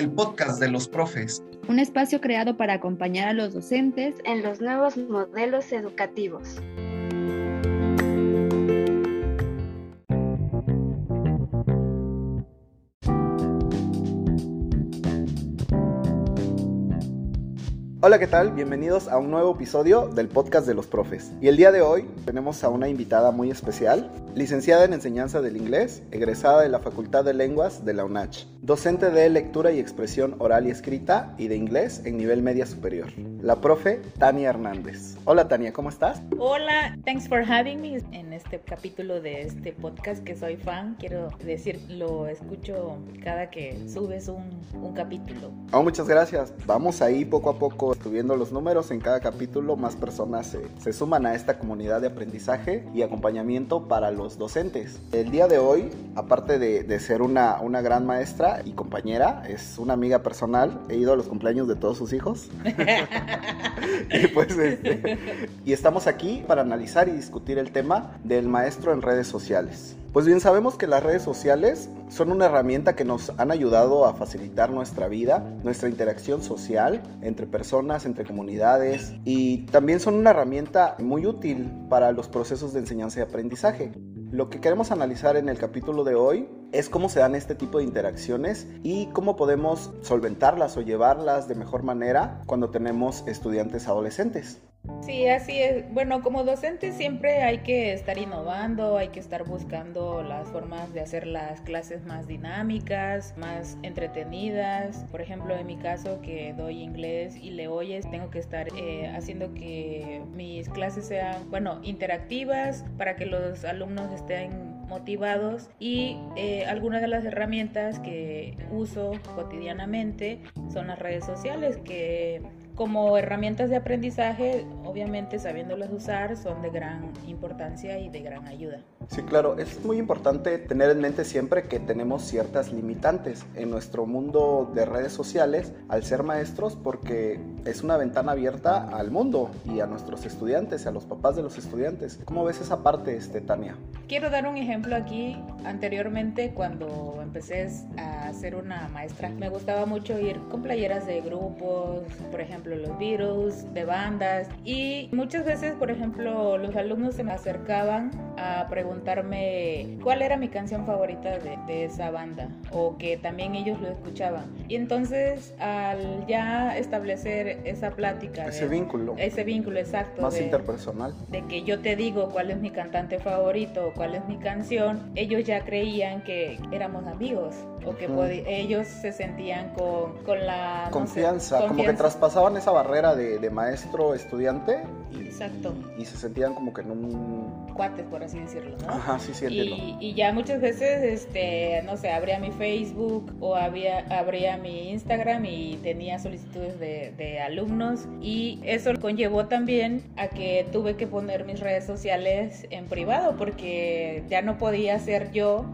el podcast de los profes. Un espacio creado para acompañar a los docentes en los nuevos modelos educativos. Hola, ¿qué tal? Bienvenidos a un nuevo episodio del podcast de los profes. Y el día de hoy tenemos a una invitada muy especial, licenciada en enseñanza del inglés, egresada de la Facultad de Lenguas de la UNACH, docente de lectura y expresión oral y escrita y de inglés en nivel media superior, la profe Tania Hernández. Hola Tania, ¿cómo estás? Hola, thanks for having me en este capítulo de este podcast que soy fan. Quiero decir, lo escucho cada que subes un, un capítulo. Oh, muchas gracias. Vamos ahí poco a poco subiendo los números en cada capítulo, más personas se, se, suman a esta comunidad de aprendizaje y acompañamiento para los docentes. El día de hoy, aparte de, de ser una, una, gran maestra y compañera, es una amiga personal. He ido a los cumpleaños de todos sus hijos. y, pues, este, y estamos aquí para analizar y discutir el tema del maestro en redes sociales. Pues bien, sabemos que las redes sociales son una herramienta que nos han ayudado a facilitar nuestra vida, nuestra interacción social entre personas, entre comunidades y también son una herramienta muy útil para los procesos de enseñanza y aprendizaje. Lo que queremos analizar en el capítulo de hoy es cómo se dan este tipo de interacciones y cómo podemos solventarlas o llevarlas de mejor manera cuando tenemos estudiantes adolescentes. Sí, así es. Bueno, como docente siempre hay que estar innovando, hay que estar buscando las formas de hacer las clases más dinámicas, más entretenidas. Por ejemplo, en mi caso que doy inglés y le oyes, tengo que estar eh, haciendo que mis clases sean, bueno, interactivas para que los alumnos estén motivados y eh, algunas de las herramientas que uso cotidianamente son las redes sociales que como herramientas de aprendizaje, obviamente sabiéndolas usar, son de gran importancia y de gran ayuda. Sí, claro, es muy importante tener en mente siempre que tenemos ciertas limitantes en nuestro mundo de redes sociales al ser maestros porque es una ventana abierta al mundo y a nuestros estudiantes, a los papás de los estudiantes. ¿Cómo ves esa parte, este, Tania? Quiero dar un ejemplo aquí. Anteriormente, cuando empecé a ser una maestra, me gustaba mucho ir con playeras de grupos, por ejemplo, los Beatles, de bandas. Y muchas veces, por ejemplo, los alumnos se me acercaban a preguntarme cuál era mi canción favorita de, de esa banda o que también ellos lo escuchaban. Y entonces, al ya establecer esa plática, ese vínculo, ese vínculo exacto, más interpersonal, de que yo te digo cuál es mi cantante favorito o cuál es mi canción, ellos ya creían que éramos amigos o que ellos se sentían con, con la confianza, no sé, confianza, como que esa barrera de, de maestro-estudiante y, Exacto. Y, y, se sentían como que en un... Cuates, por así decirlo, ¿no? Ajá, sí, sí, entiendo. Y, y, ya muchas veces, este, no sé, abría mi Facebook o había, abría mi Instagram y tenía solicitudes de, de alumnos y eso conllevó también a que tuve que poner mis redes sociales en privado porque ya no podía ser yo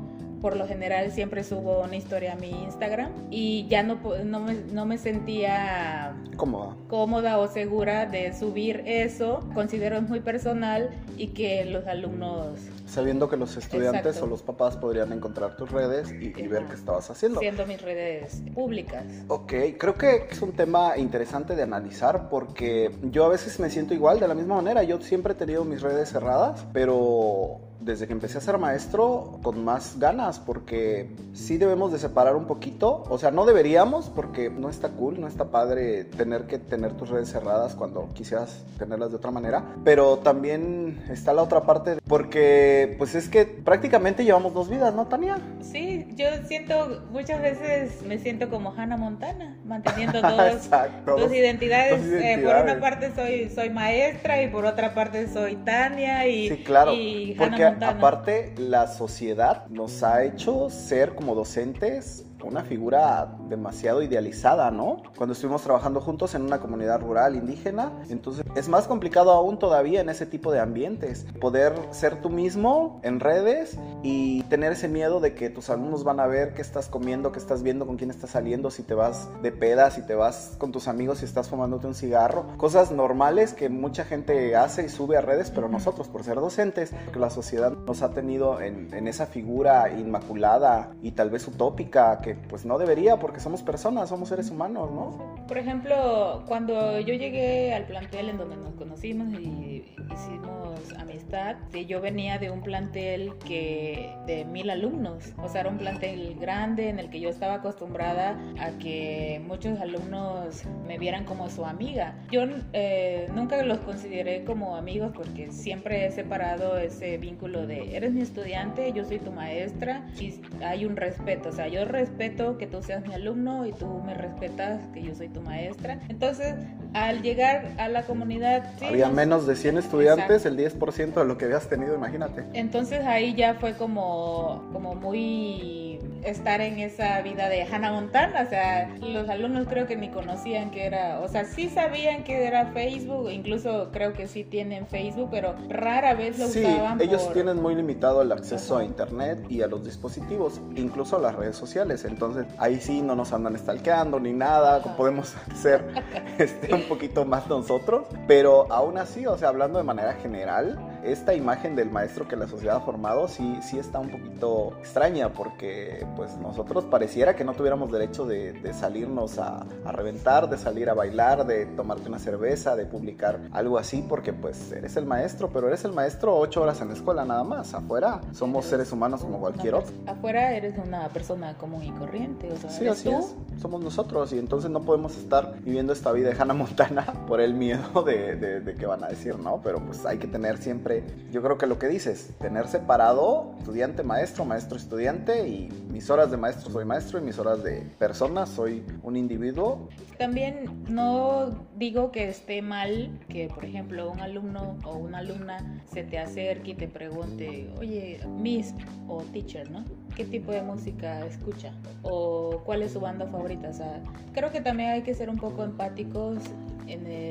por lo general siempre subo una historia a mi Instagram y ya no, no, me, no me sentía cómoda. cómoda o segura de subir eso. Considero es muy personal y que los alumnos... Sabiendo que los estudiantes Exacto. o los papás podrían encontrar tus redes y, y, ver qué estabas haciendo. Siendo mis redes públicas. Ok, creo que es un tema interesante de analizar porque yo a veces me siento igual, de la misma manera. Yo siempre he tenido mis redes cerradas, pero desde que empecé a ser maestro con más ganas porque sí debemos de separar un poquito, o sea, no deberíamos porque no está cool, no está padre tener que tener tus redes cerradas cuando quisieras tenerlas de otra manera, pero también está la otra parte porque pues es que prácticamente llevamos dos vidas, ¿no, Tania? Sí, yo siento muchas veces me siento como Hannah Montana, manteniendo dos, dos identidades. Dos identidades. Eh, por una parte soy soy maestra y por otra parte soy Tania y Sí, claro, y porque aparte la sociedad nos ha hecho ser como docentes una figura demasiado idealizada, ¿no? Cuando estuvimos trabajando juntos en una comunidad rural indígena, entonces es más complicado aún todavía en ese tipo de ambientes, poder ser tú mismo en redes y tener ese miedo de que tus alumnos van a ver qué estás comiendo, qué estás viendo, con quién estás saliendo, si te vas de peda, si te vas con tus amigos, si estás fumándote un cigarro, cosas normales que mucha gente hace y sube a redes, pero nosotros por ser docentes, que la sociedad nos ha tenido en, en esa figura inmaculada y tal vez utópica que pues no debería porque somos personas, somos seres humanos, ¿no? Por ejemplo, cuando yo llegué al plantel en donde nos conocimos y hicimos amistad, yo venía de un plantel que de mil alumnos, o sea, era un plantel grande en el que yo estaba acostumbrada a que muchos alumnos me vieran como su amiga. Yo eh, nunca los consideré como amigos porque siempre he separado ese vínculo de eres mi estudiante, yo soy tu maestra y hay un respeto, o sea, yo respeto que tú seas mi alumno y tú me respetas que yo soy tu maestra. Entonces, al llegar a la comunidad... Había menos de 100 estudiantes, el 10% de lo que habías tenido, imagínate. Entonces ahí ya fue como, como muy estar en esa vida de Hannah Montana, o sea, los alumnos creo que ni conocían que era, o sea, sí sabían que era Facebook, incluso creo que sí tienen Facebook, pero rara vez lo sí, usaban. Ellos tienen muy limitado el acceso a internet y a los dispositivos, incluso a las redes sociales, entonces ahí sí no nos andan stalkeando ni nada, podemos ser este, un poquito más nosotros, pero aún así, o sea, hablando de manera general, esta imagen del maestro que la sociedad ha formado sí, sí está un poquito extraña porque pues nosotros pareciera que no tuviéramos derecho de, salirnos a, reventar, de salir a bailar, de tomarte una cerveza, de publicar algo así porque pues eres el maestro, pero eres el maestro ocho horas en la escuela nada más. Afuera somos seres humanos como cualquier otro. Afuera eres una persona común y corriente, o sea, sí, así es. Somos nosotros y entonces no podemos estar viviendo esta vida de Hannah Montana por el miedo de, de, de que van a decir, ¿no? Pero pues hay que tener siempre yo creo que lo que dices, tener separado estudiante, maestro, maestro, estudiante y mis horas de maestro soy maestro y mis horas de persona soy un individuo. También no digo que esté mal que, por ejemplo, un alumno o una alumna se te acerque y te pregunte, oye, Miss o teacher, ¿no? ¿Qué tipo de música escucha? ¿O cuál es su banda favorita? O sea, creo que también hay que ser un poco empáticos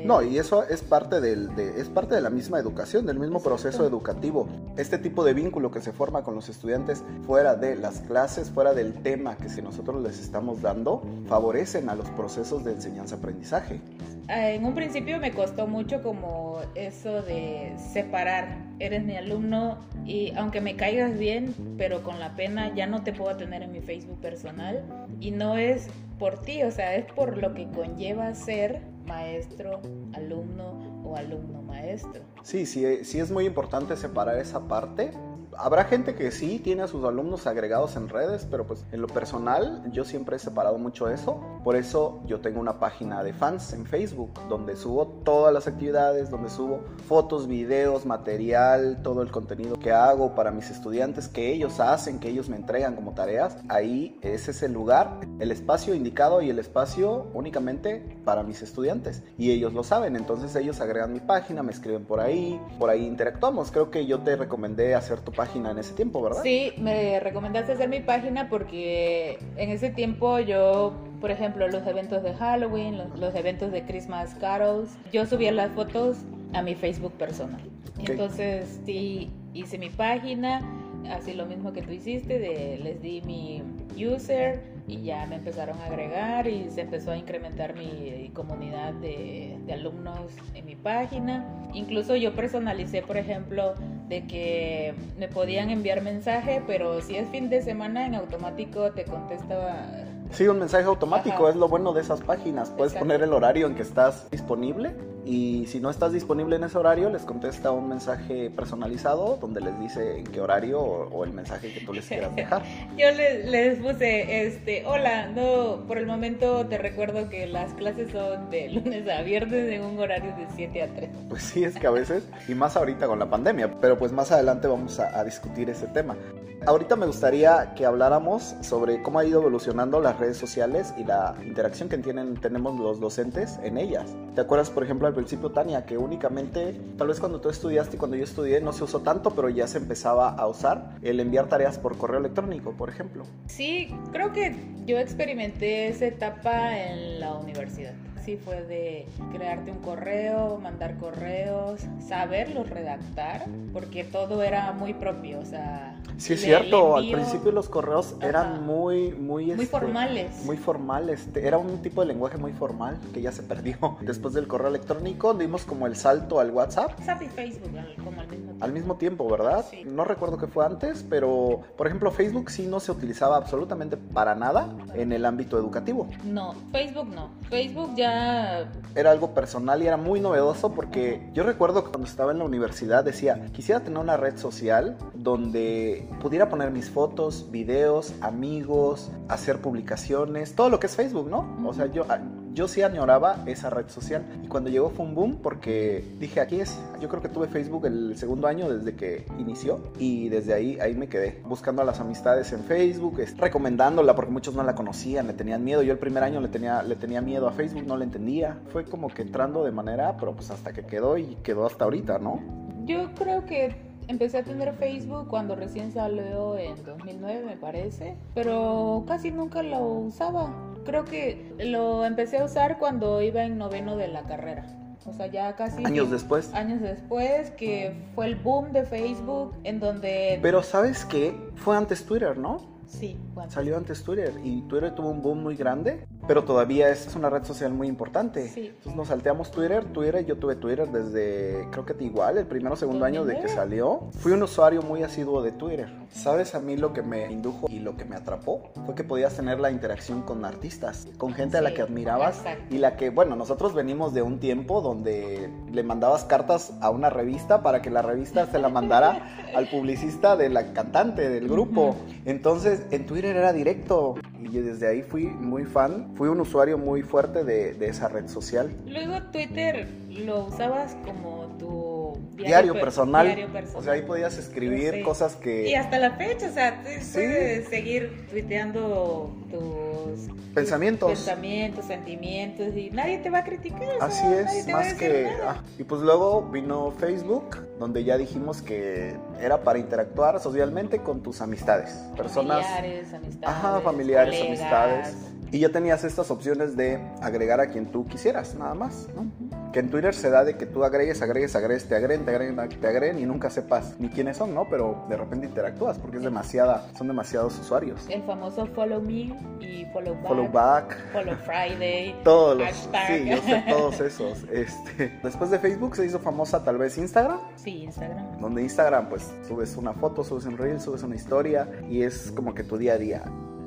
no, y eso es parte, del, de, es parte de la misma educación, del mismo proceso educativo. Este tipo de vínculo que se forma con los estudiantes fuera de las clases, fuera del tema que si nosotros les estamos dando, favorecen a los procesos de enseñanza-aprendizaje. Ah, en un principio me costó mucho como eso de separar, eres mi alumno y aunque me caigas bien, pero con la pena ya no te puedo tener en mi Facebook personal y no es por ti, o sea, es por lo que conlleva ser maestro, alumno o alumno maestro. Sí, sí, sí es muy importante separar esa parte habrá gente que sí tiene a sus alumnos agregados en redes, pero pues en lo personal yo siempre he separado mucho eso. Por eso yo tengo una página de fans en Facebook donde subo todas las actividades, donde subo fotos, videos, material, todo el contenido que hago para mis estudiantes, que ellos hacen, que ellos me entregan como tareas. Ahí ese es el lugar, el espacio indicado y el espacio únicamente para mis estudiantes. Y ellos lo saben, entonces ellos agregan mi página, me escriben por ahí, por ahí interactuamos. Creo que yo te recomendé hacer tu página en ese tiempo, ¿verdad? Sí, me recomendaste hacer mi página porque en ese tiempo yo, por ejemplo, los eventos de Halloween, los, eventos de Christmas carols, yo subía las fotos a mi Facebook personal. Entonces, sí, hice mi página, así lo mismo que tú hiciste, de, les di mi user y ya me empezaron a agregar y se empezó a incrementar mi comunidad de, de alumnos en mi página. Incluso yo personalicé, por ejemplo, de que me podían enviar mensaje, pero si es fin de semana en automático te contestaba Sí, un mensaje automático es lo bueno de esas páginas. Puedes poner el horario en que estás disponible y si no estás disponible en ese horario, les contesta un mensaje personalizado donde les dice en qué horario o, el mensaje que tú les quieras dejar. Yo les, les, puse, este, hola, no, por el momento te recuerdo que las clases son de lunes a viernes en un horario de 7 a 3. Pues sí, es que a veces, y más ahorita con la pandemia, pero pues más adelante vamos a, a discutir ese tema. Ahorita me gustaría que habláramos sobre cómo ha ido evolucionando las redes sociales y la interacción que tienen, tenemos los docentes en ellas. ¿Te acuerdas, por ejemplo, al principio, Tania, que únicamente, tal vez cuando tú estudiaste y cuando yo estudié, no se usó tanto, pero ya se empezaba a usar el enviar tareas por correo electrónico, por ejemplo? Sí, creo que yo experimenté esa etapa en la universidad sí fue de crearte un correo, mandar correos, saberlos redactar, porque todo era muy propio, o sea... Sí, es cierto, al principio los correos Ajá. eran muy, muy, Muy este, formales. Muy formales, Te- era un tipo de lenguaje muy formal que ya se perdió. Después del correo electrónico dimos como el salto al WhatsApp. WhatsApp y Facebook como al mismo tiempo. Al mismo tiempo, ¿verdad? Sí. No recuerdo qué fue antes, pero por ejemplo Facebook sí no se utilizaba absolutamente para nada en el ámbito educativo. No, Facebook no. Facebook ya Era algo personal y era muy novedoso porque yo recuerdo que cuando estaba en la universidad decía, quisiera tener una red social donde pudiera poner mis fotos, videos, amigos, hacer publicaciones, todo lo que es Facebook, ¿no? O sea, yo, ah, yo sí añoraba esa red social y cuando llegó fue un boom porque dije, aquí es, yo creo que tuve Facebook el segundo año desde que inició y desde ahí, ahí me quedé, buscando a las amistades en Facebook, recomendándola porque muchos no la conocían, le tenían miedo, yo el primer año le tenía, le tenía miedo a Facebook, no le entendía, fue como que entrando de manera, pero pues hasta que quedó y quedó hasta ahorita, ¿no? Yo creo que empecé a tener Facebook cuando recién salió en 2009, me parece, pero casi nunca lo usaba. Creo que lo empecé a usar cuando iba en noveno de la carrera. O sea, ya casi Años después. años después que fue el boom de Facebook en donde Pero ¿sabes qué? Fue antes Twitter, ¿no? Sí, bueno, Salió antes Twitter y Twitter tuvo un boom muy grande, pero todavía es una red social muy importante. Sí. Entonces nos salteamos Twitter, Twitter, yo tuve Twitter desde, creo que igual, el primero o segundo año de que 2009. salió. Fui un usuario muy asiduo de Twitter. ¿Sabes a mí lo que me indujo y lo que me atrapó? Fue que podías tener la interacción con artistas, con gente a la Sí, que admirabas exacto. y la que, bueno, nosotros venimos de un tiempo donde le mandabas cartas a una revista para que la revista se la mandara al publicista de la cantante del grupo. Ujú. En Twitter era directo. Y desde ahí fui muy fan. Fui un usuario muy fuerte de esa red social. luego Twitter lo usabas como tu Diario, per- personal. diario personal. O sea, ahí podías escribir Sí. cosas que... Y hasta la fecha, o sea, Sí. puedes seguir tuiteando tus Pensamientos. tus pensamientos, sentimientos y nadie te va a criticar. o sea, Así es, más que... ah, y pues luego vino Facebook, donde ya dijimos que era para interactuar socialmente con tus amistades. Personas... Familiares, amistades. Ajá, familiares, colegas. amistades. Y ya tenías estas opciones de agregar a quien tú quisieras, nada más, ¿no? Que en Twitter se da de que tú agregues, agregues, agregues, te agreguen, te agreguen, te agreguen y nunca sepas ni quiénes son, ¿no? Pero de repente interactúas porque es demasiada, son demasiados usuarios. El famoso follow me y follow back. Follow back, Follow Friday. todos los, hashtag. sí, yo sé todos esos. Este, después de Facebook se hizo famosa tal vez Instagram, Sí, Instagram. donde Instagram pues subes una foto, subes un reel, subes una historia y es como que tu día a día.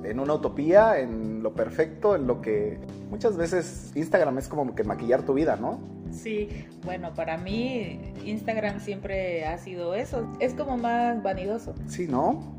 En una utopía, en lo perfecto, en lo que muchas veces Instagram es como que maquillar tu vida, ¿no? Sí, bueno, para mí Instagram siempre ha sido eso. Es como más vanidoso. Sí, ¿no?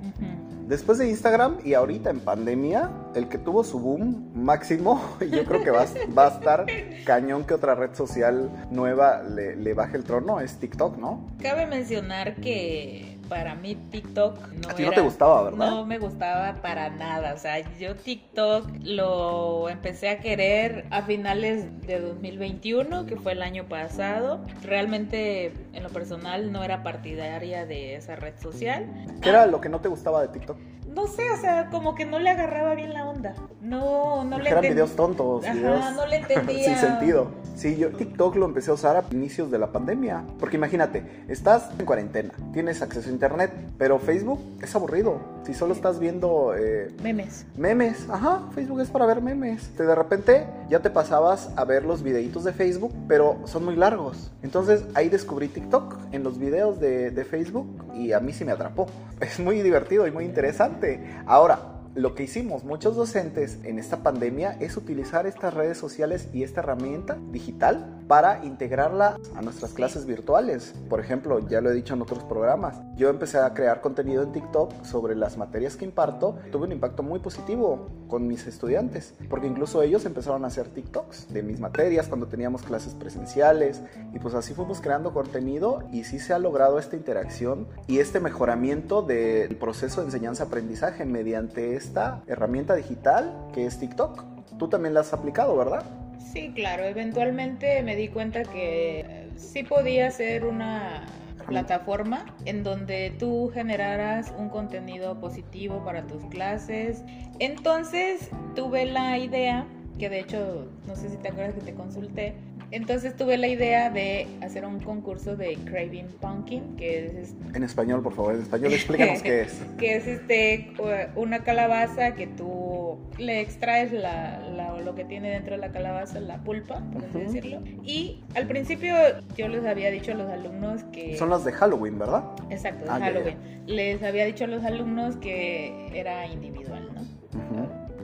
Después de Instagram y ahorita en pandemia, el que tuvo su boom máximo, yo creo que va, a- va a estar cañón que otra red social nueva le, le baje el trono, es TikTok, ¿no? Cabe mencionar que para mí TikTok no A ti no era- te gustaba, ¿verdad? No me gustaba para nada. O sea, yo TikTok lo empecé a querer a finales de 2021, que fue el año pasado. Realmente, en lo personal, no era partidaria de esa red social. ¿Qué era lo que no te gustaba de TikTok? No sé, o sea, como que no le agarraba bien la onda. No, no le eran enten- videos tontos, Ajá, videos no le entendía. sin sentido. Sí, yo TikTok lo empecé a usar a inicios de la pandemia. Porque imagínate, estás en cuarentena, tienes acceso a internet, pero Facebook es aburrido. Si solo estás viendo eh, Memes. memes, ajá, Facebook es para ver memes. De repente ya te pasabas a ver los videitos de Facebook, pero son muy largos. Entonces ahí descubrí TikTok en los videos de, de Facebook y a mí sí me atrapó. Es muy divertido y muy interesante. Ahora, lo que hicimos muchos docentes en esta pandemia es utilizar estas redes sociales y esta herramienta digital para integrarla a nuestras clases virtuales. Por ejemplo, ya lo he dicho en otros programas, yo empecé a crear contenido en TikTok sobre las materias que imparto. Tuve un impacto muy positivo con mis estudiantes, porque incluso ellos empezaron a hacer TikToks de mis materias cuando teníamos clases presenciales y pues así fuimos creando contenido y sí se ha logrado esta interacción y este mejoramiento del proceso de enseñanza-aprendizaje mediante esta herramienta digital que es TikTok. Tú también la has aplicado, ¿verdad? Sí, claro, eventualmente me di cuenta que eh, sí podía ser una plataforma en donde tú generaras un contenido positivo para tus clases. Entonces tuve la idea que de hecho, no sé si te acuerdas que te consulté, entonces tuve la idea de hacer un concurso de Craving Pumpkin, que es... En español, por favor, en español explícanos qué es. Que es este, una calabaza que tú le extraes la, lo que tiene dentro de la calabaza, la pulpa, por así decirlo. Y al principio yo les había dicho a los alumnos que... Son las de Halloween, ¿verdad? Exacto, de ah, Halloween. Les había dicho a los alumnos que era individual, ¿no?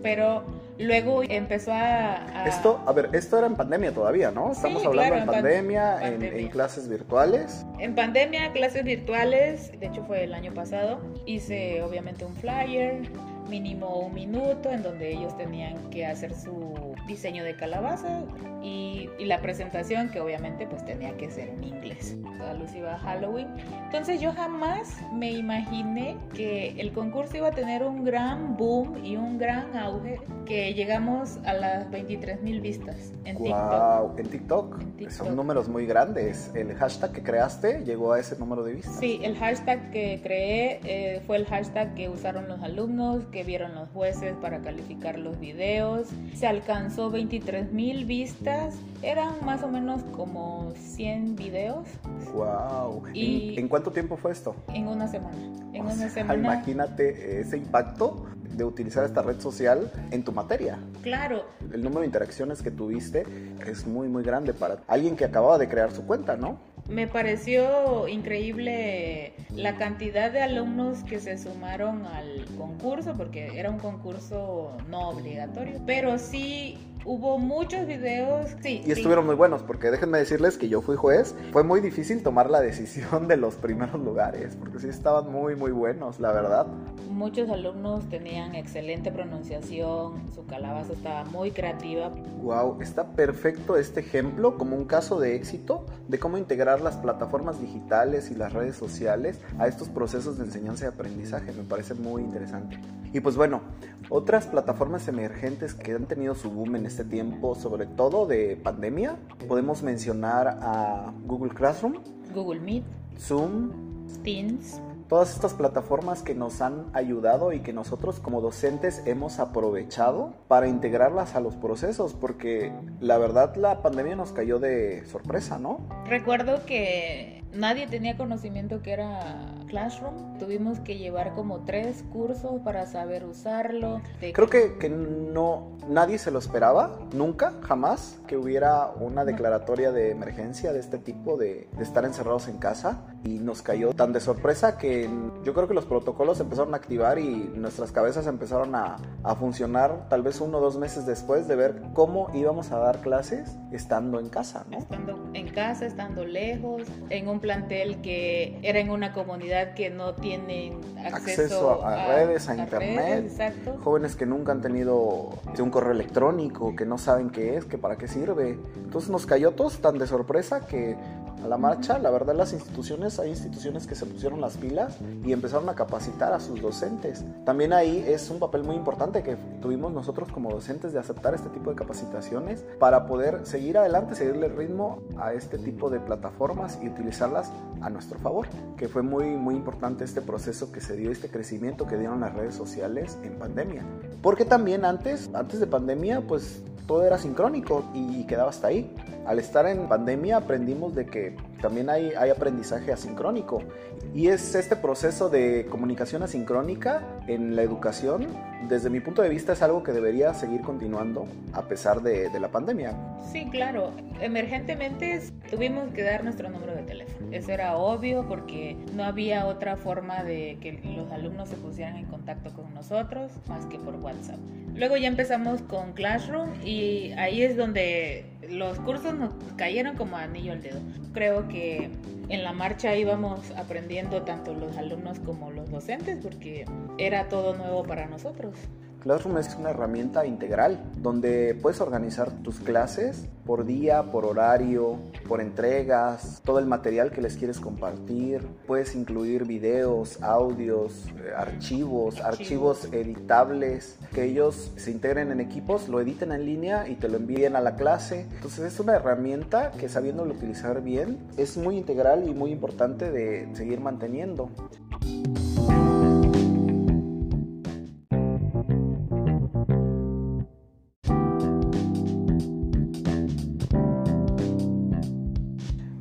Pero Luego empezó a, Esto, a ver, esto era en pandemia todavía, ¿no? Estamos hablando en, pandemia, en, clases virtuales. En pandemia, clases virtuales, de hecho fue el año pasado. Hice obviamente un flyer, mínimo un minuto, en donde ellos tenían que hacer su diseño de calabaza y, la presentación que obviamente pues tenía que ser en inglés, alusiva a Halloween. Entonces yo jamás me imaginé que el concurso iba a tener un gran boom y un gran auge que llegamos a las 23 mil vistas en TikTok. ¿En TikTok? Son números muy grandes. ¿El hashtag que creaste llegó a ese número de vistas? Sí, el hashtag que creé eh, fue el hashtag que usaron los alumnos, que vieron los jueces para calificar los videos. Se alcanzó 23 mil vistas. Eran más o menos como 100 videos. ¡Wow! ¿Y ¿En, cuánto tiempo fue esto? En una semana. En una semana. Imagínate ese impacto de utilizar esta red social en tu materia. Claro. El número de interacciones que tuviste es muy, muy grande para alguien que acababa de crear su cuenta, ¿no? Me pareció increíble la cantidad de alumnos que se sumaron al concurso, porque era un concurso no obligatorio, pero sí hubo muchos videos. Sí, y estuvieron muy buenos, porque déjenme decirles que yo fui juez. Fue muy difícil tomar la decisión de los primeros lugares, porque sí estaban muy, muy buenos, la verdad. Muchos alumnos tenían excelente pronunciación, su calabaza estaba muy creativa. Wow, está perfecto este ejemplo como un caso de éxito de cómo integrar las plataformas digitales y las redes sociales a estos procesos de enseñanza y aprendizaje. Me parece muy interesante. Y pues bueno, otras plataformas emergentes que han tenido su boom en este tiempo, sobre todo de pandemia, podemos mencionar a Google Classroom, Google Meet, Zoom, Teams, todas estas plataformas que nos han ayudado y que nosotros como docentes hemos aprovechado para integrarlas a los procesos, porque la verdad la pandemia nos cayó de sorpresa, ¿no? Recuerdo que nadie tenía conocimiento que era Classroom. Tuvimos que llevar como tres cursos para saber usarlo. Creo que, que no, nadie se lo esperaba, nunca, jamás, que hubiera una declaratoria de emergencia de este tipo, de, de estar encerrados en casa. Y nos cayó tan de sorpresa que yo creo que los protocolos empezaron a activar y nuestras cabezas empezaron a, a funcionar tal vez uno o dos meses después de ver cómo íbamos a dar clases estando en casa, ¿no? Estando en casa, estando lejos, en un plantel que era en una comunidad que no tienen acceso, a, redes, a, internet, jóvenes que nunca han tenido un correo electrónico, que no saben qué es, que para qué sirve. Entonces nos cayó todos tan de sorpresa que a la marcha, la verdad las instituciones, hay instituciones que se pusieron las pilas y empezaron a capacitar a sus docentes. También ahí es un papel muy importante que tuvimos nosotros como docentes de aceptar este tipo de capacitaciones para poder seguir adelante, seguirle el ritmo a este tipo de plataformas y utilizarlas a nuestro favor, que fue muy muy importante este proceso que se dio, este crecimiento que dieron las redes sociales en pandemia. Porque también antes, antes de pandemia, pues todo era sincrónico y quedaba hasta ahí. Al estar en pandemia aprendimos de que también hay, aprendizaje asincrónico y es este proceso de comunicación asincrónica en la educación, desde mi punto de vista es algo que debería seguir continuando a pesar de, de la pandemia. Sí, claro. Emergentemente tuvimos que dar nuestro número de teléfono. Eso era obvio porque no había otra forma de que los alumnos se pusieran en contacto con nosotros más que por WhatsApp. Luego ya empezamos con Classroom y ahí es donde los cursos nos cayeron como anillo al dedo. Creo que en la marcha íbamos aprendiendo tanto los alumnos como los docentes porque era todo nuevo para nosotros. Classroom es una herramienta integral donde puedes organizar tus clases por día, por horario, por entregas, todo el material que les quieres compartir. Puedes incluir videos, audios, eh, archivos, archivos editables, que ellos se integren en equipos, lo editen en línea y te lo envíen a la clase. Entonces es una herramienta que sabiéndolo utilizar bien es muy integral y muy importante de seguir manteniendo.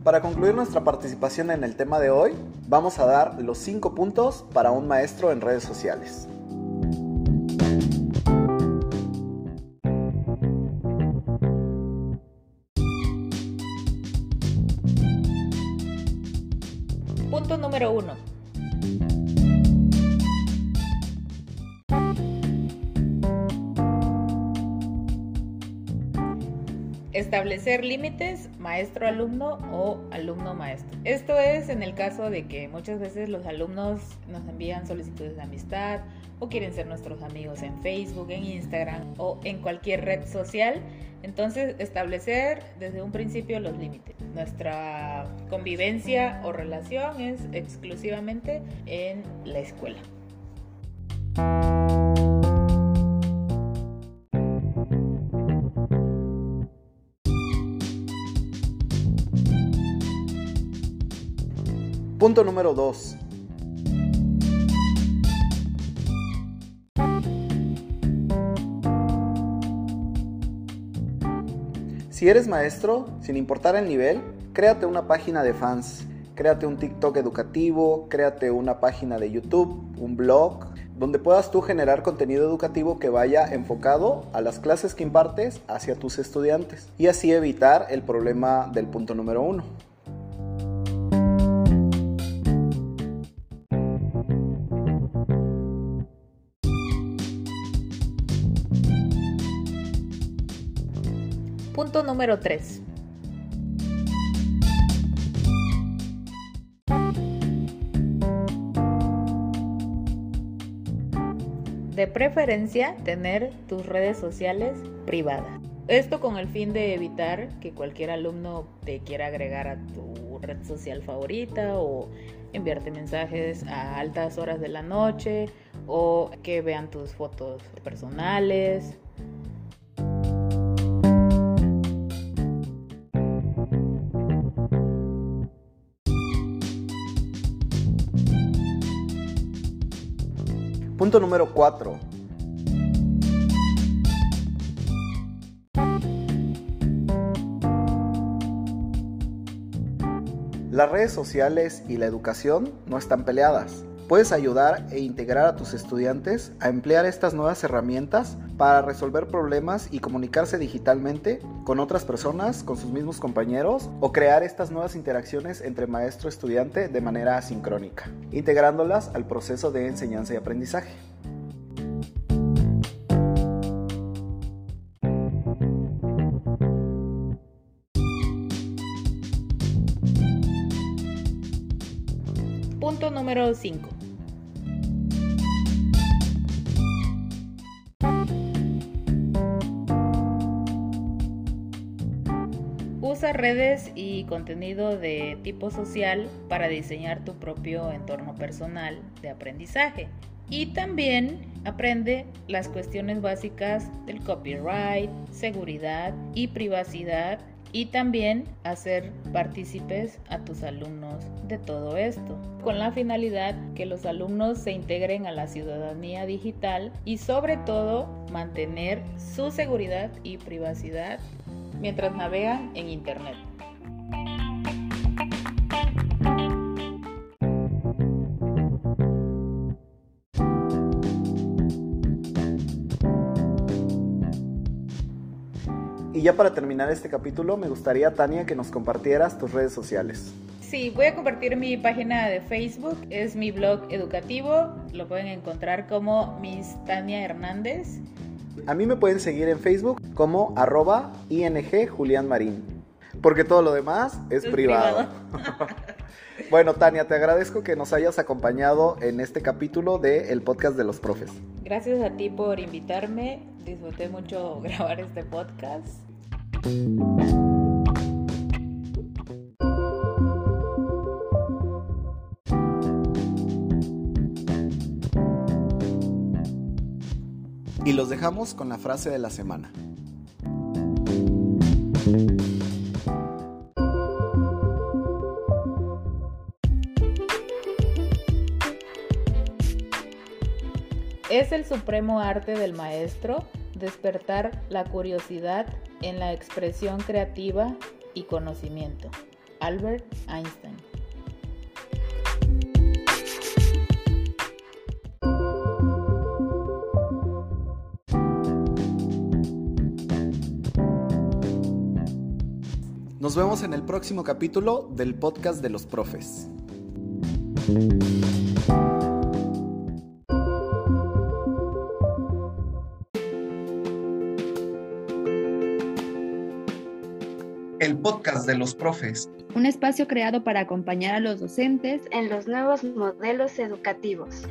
Para concluir nuestra participación en el tema de hoy, vamos a dar los 5 puntos para un maestro en redes sociales. Punto número 1 Establecer límites maestro-alumno o alumno-maestro. Esto es en el caso de que muchas veces los alumnos nos envían solicitudes de amistad o quieren ser nuestros amigos en Facebook, en Instagram o en cualquier red social. Entonces, establecer desde un principio los límites. Nuestra convivencia o relación es exclusivamente en la escuela. Punto número 2. Si eres maestro, sin importar el nivel, créate una página de fans, créate un TikTok educativo, créate una página de YouTube, un blog, donde puedas tú generar contenido educativo que vaya enfocado a las clases que impartes hacia tus estudiantes y así evitar el problema del punto número uno. Punto número 3. De preferencia, tener tus redes sociales privadas. Esto con el fin de evitar que cualquier alumno te quiera agregar a tu red social favorita o enviarte mensajes a altas horas de la noche o que vean tus fotos personales Punto número 4. Las redes sociales y la educación no están peleadas. Puedes ayudar e integrar a tus estudiantes a emplear estas nuevas herramientas para resolver problemas y comunicarse digitalmente con otras personas, con sus mismos compañeros o crear estas nuevas interacciones entre maestro-estudiante de manera asincrónica, integrándolas al proceso de enseñanza y aprendizaje. Punto número 5. Redes y contenido de tipo social para diseñar tu propio entorno personal de aprendizaje. Y también aprende las cuestiones básicas del copyright, seguridad y privacidad y también hacer partícipes a tus alumnos de todo esto, con la finalidad que los alumnos se integren a la ciudadanía digital y sobre todo mantener su seguridad y privacidad mientras navegan en Internet. ya para terminar este capítulo, me gustaría, Tania, que nos compartieras tus redes sociales. Sí, voy a compartir mi página de Facebook, es mi blog educativo, lo pueden encontrar como Miss Tania Hernández. A mí me pueden seguir en Facebook como arroba ing Julián Marín, porque todo lo demás es, privado. bueno, Tania, te agradezco que nos hayas acompañado en este capítulo de El Podcast de los Profes. Gracias a ti por invitarme, disfruté mucho grabar este podcast y los dejamos con la frase de la semana. Es el supremo arte del maestro despertar la curiosidad en la expresión creativa y conocimiento. Albert Einstein. Nos vemos en el próximo capítulo del podcast de los profes. El podcast de los profes. Un espacio creado para acompañar a los docentes en los nuevos modelos educativos.